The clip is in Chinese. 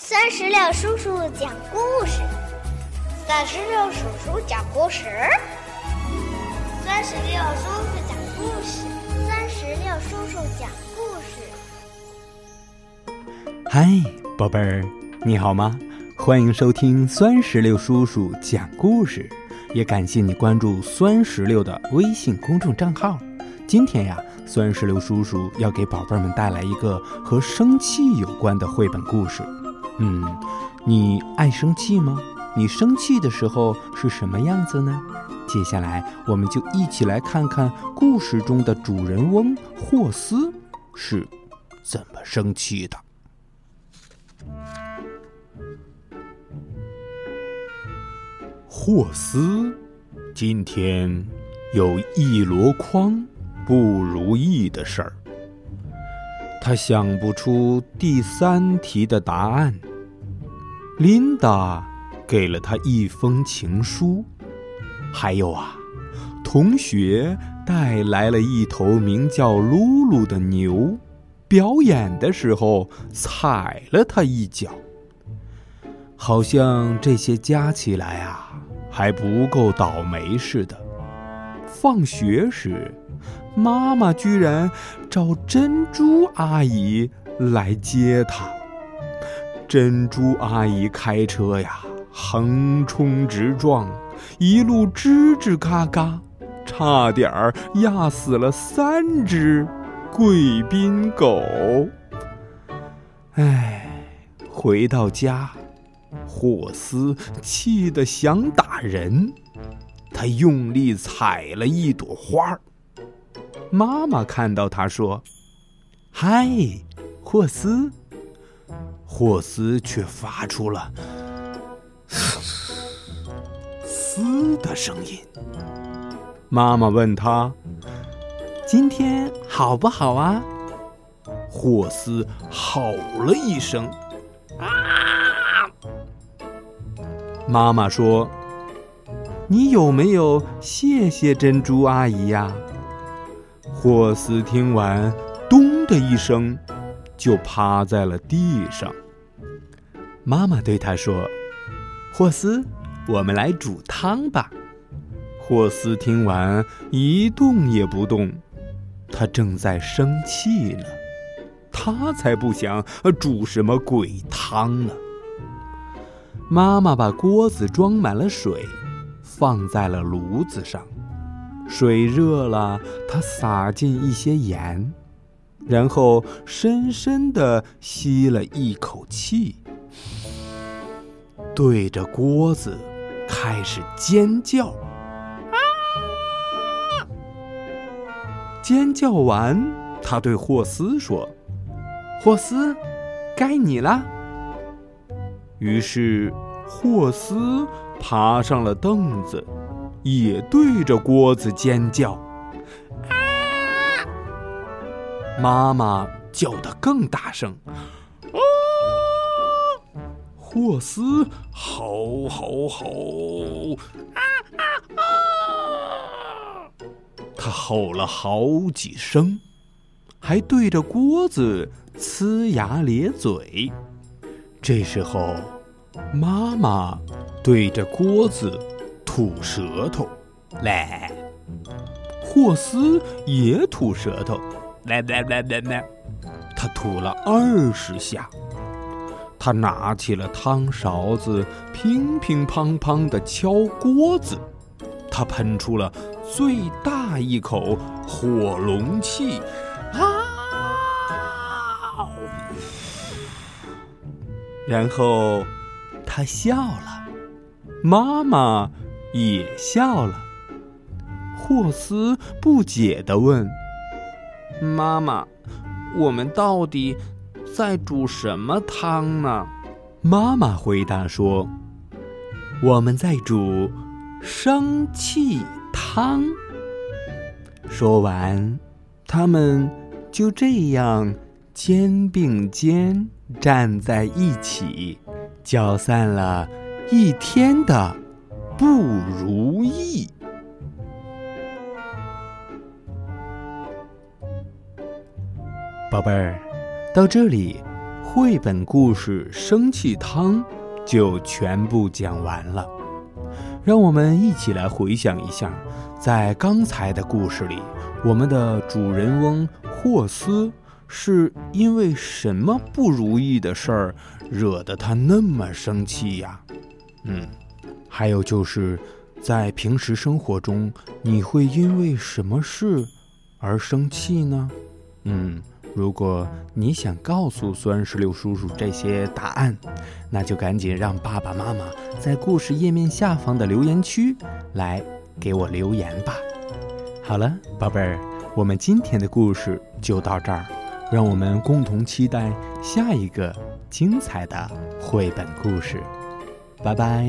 三十六叔叔讲故事，三十六叔叔讲故事，三十六叔叔讲故事，三十六叔叔讲故事。嗨，宝贝儿，你好吗？欢迎收听酸石榴叔叔讲故事，也感谢你关注酸石榴的微信公众账号。今天呀，酸石榴叔叔要给宝贝们带来一个和生气有关的绘本故事。嗯，你爱生气吗？你生气的时候是什么样子呢？接下来，我们就一起来看看故事中的主人翁霍斯是怎么生气的。霍斯今天有一箩筐不如意的事儿，他想不出第三题的答案。琳达给了他一封情书，还有啊，同学带来了一头名叫露露的牛，表演的时候踩了他一脚。好像这些加起来啊，还不够倒霉似的。放学时，妈妈居然找珍珠阿姨来接他。珍珠阿姨开车呀，横冲直撞，一路吱吱嘎嘎，差点儿压死了三只贵宾狗。哎，回到家，霍斯气得想打人，他用力踩了一朵花。妈妈看到他说：“嗨，霍斯。”霍斯却发出了“嘶”的声音。妈妈问他：“今天好不好啊？”霍斯吼了一声：“啊！”妈妈说：“你有没有谢谢珍珠阿姨呀？”霍斯听完，咚的一声。就趴在了地上。妈妈对他说：“霍斯，我们来煮汤吧。”霍斯听完一动也不动，他正在生气呢。他才不想煮什么鬼汤呢。妈妈把锅子装满了水，放在了炉子上。水热了，她撒进一些盐。然后深深的吸了一口气，对着锅子开始尖叫。尖叫完，他对霍斯说：“霍斯，该你了。”于是霍斯爬上了凳子，也对着锅子尖叫。妈妈叫得更大声，啊！霍斯吼吼吼，啊啊啊！他吼了好几声，还对着锅子呲牙咧嘴。这时候，妈妈对着锅子吐舌头，来，霍斯也吐舌头。来来来来来，他吐了二十下。他拿起了汤勺子，乒乒乓乓的敲锅子。他喷出了最大一口火龙气，啊！然后他笑了，妈妈也笑了。霍斯不解地问。妈妈，我们到底在煮什么汤呢？妈妈回答说：“我们在煮生气汤。”说完，他们就这样肩并肩站在一起，搅散了一天的不如意。宝贝儿，到这里，绘本故事《生气汤》就全部讲完了。让我们一起来回想一下，在刚才的故事里，我们的主人翁霍斯是因为什么不如意的事儿惹得他那么生气呀？嗯，还有就是在平时生活中，你会因为什么事而生气呢？嗯。如果你想告诉酸石榴叔叔这些答案，那就赶紧让爸爸妈妈在故事页面下方的留言区来给我留言吧。好了，宝贝儿，我们今天的故事就到这儿，让我们共同期待下一个精彩的绘本故事。拜拜。